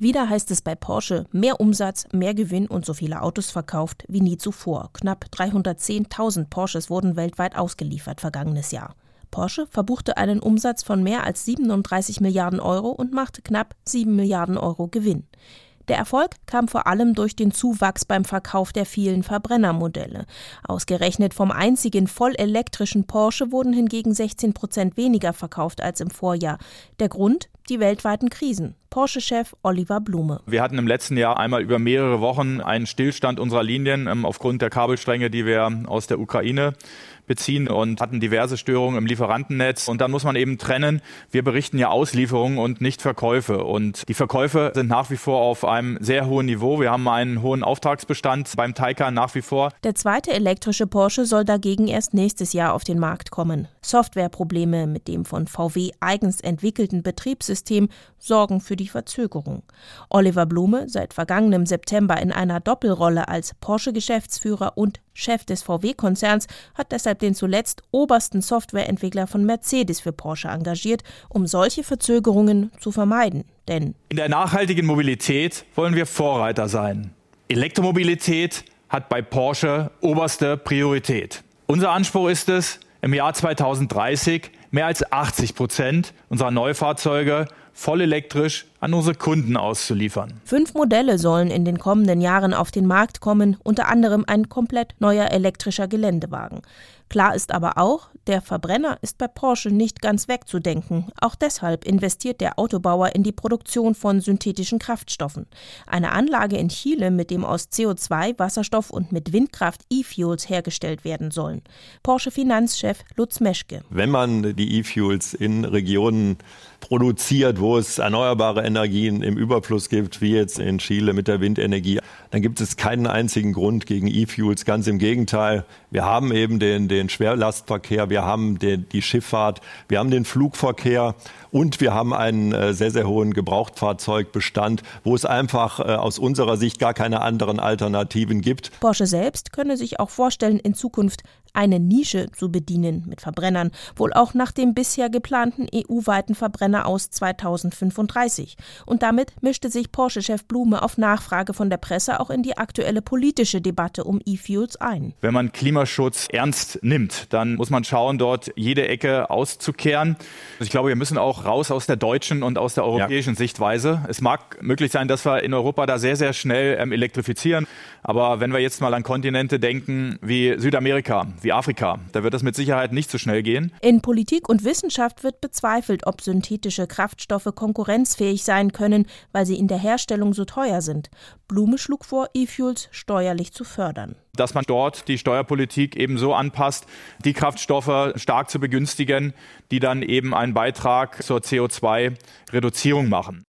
Wieder heißt es bei Porsche mehr Umsatz, mehr Gewinn und so viele Autos verkauft wie nie zuvor. Knapp 310.000 Porsches wurden weltweit ausgeliefert vergangenes Jahr. Porsche verbuchte einen Umsatz von mehr als 37 Milliarden Euro und machte knapp 7 Milliarden Euro Gewinn. Der Erfolg kam vor allem durch den Zuwachs beim Verkauf der vielen Verbrennermodelle. Ausgerechnet vom einzigen vollelektrischen Porsche wurden hingegen 16 Prozent weniger verkauft als im Vorjahr. Der Grund? Die weltweiten Krisen. Porsche-Chef Oliver Blume. Wir hatten im letzten Jahr einmal über mehrere Wochen einen Stillstand unserer Linien ähm, aufgrund der Kabelstränge, die wir aus der Ukraine beziehen und hatten diverse Störungen im Lieferantennetz. Und dann muss man eben trennen. Wir berichten ja Auslieferungen und nicht Verkäufe. Und die Verkäufe sind nach wie vor auf einem sehr hohen Niveau. Wir haben einen hohen Auftragsbestand beim Taycan nach wie vor. Der zweite elektrische Porsche soll dagegen erst nächstes Jahr auf den Markt kommen. Softwareprobleme mit dem von VW eigens entwickelten Betriebssystem sorgen für die Verzögerung. Oliver Blume, seit vergangenem September in einer Doppelrolle als Porsche-Geschäftsführer und Chef des VW-Konzerns, hat deshalb den zuletzt obersten Softwareentwickler von Mercedes für Porsche engagiert, um solche Verzögerungen zu vermeiden. Denn in der nachhaltigen Mobilität wollen wir Vorreiter sein. Elektromobilität hat bei Porsche oberste Priorität. Unser Anspruch ist es, im Jahr 2030 mehr als 80 Prozent unserer Neufahrzeuge voll elektrisch an unsere Kunden auszuliefern. Fünf Modelle sollen in den kommenden Jahren auf den Markt kommen, unter anderem ein komplett neuer elektrischer Geländewagen. Klar ist aber auch, der Verbrenner ist bei Porsche nicht ganz wegzudenken. Auch deshalb investiert der Autobauer in die Produktion von synthetischen Kraftstoffen. Eine Anlage in Chile, mit dem aus CO2, Wasserstoff und mit Windkraft E-Fuels hergestellt werden sollen. Porsche Finanzchef Lutz Meschke. Wenn man die E-Fuels in Regionen produziert, wo es erneuerbare Energien im Überfluss gibt, wie jetzt in Chile mit der Windenergie, dann gibt es keinen einzigen Grund gegen E-Fuels. Ganz im Gegenteil. Wir haben eben den, den Schwerlastverkehr, wir haben den, die Schifffahrt, wir haben den Flugverkehr und wir haben einen äh, sehr, sehr hohen Gebrauchtfahrzeugbestand, wo es einfach äh, aus unserer Sicht gar keine anderen Alternativen gibt. Porsche selbst könne sich auch vorstellen, in Zukunft eine Nische zu bedienen mit Verbrennern, wohl auch nach dem bisher geplanten EU-weiten Verbrenner aus 2035. Und damit mischte sich Porsche-Chef Blume auf Nachfrage von der Presse auch in die aktuelle politische Debatte um E-Fuels ein. Wenn man Klimaschutz ernst nimmt, dann muss man schauen, dort jede Ecke auszukehren. Ich glaube, wir müssen auch raus aus der deutschen und aus der europäischen ja. Sichtweise. Es mag möglich sein, dass wir in Europa da sehr, sehr schnell ähm, elektrifizieren. Aber wenn wir jetzt mal an Kontinente denken wie Südamerika, wie Afrika, da wird das mit Sicherheit nicht so schnell gehen. In Politik und Wissenschaft wird bezweifelt, ob synthetische Kraftstoffe konkurrenzfähig sein können, weil sie in der Herstellung so teuer sind. Blume schlug vor, E-Fuels steuerlich zu fördern dass man dort die Steuerpolitik eben so anpasst, die Kraftstoffe stark zu begünstigen, die dann eben einen Beitrag zur CO2-Reduzierung machen.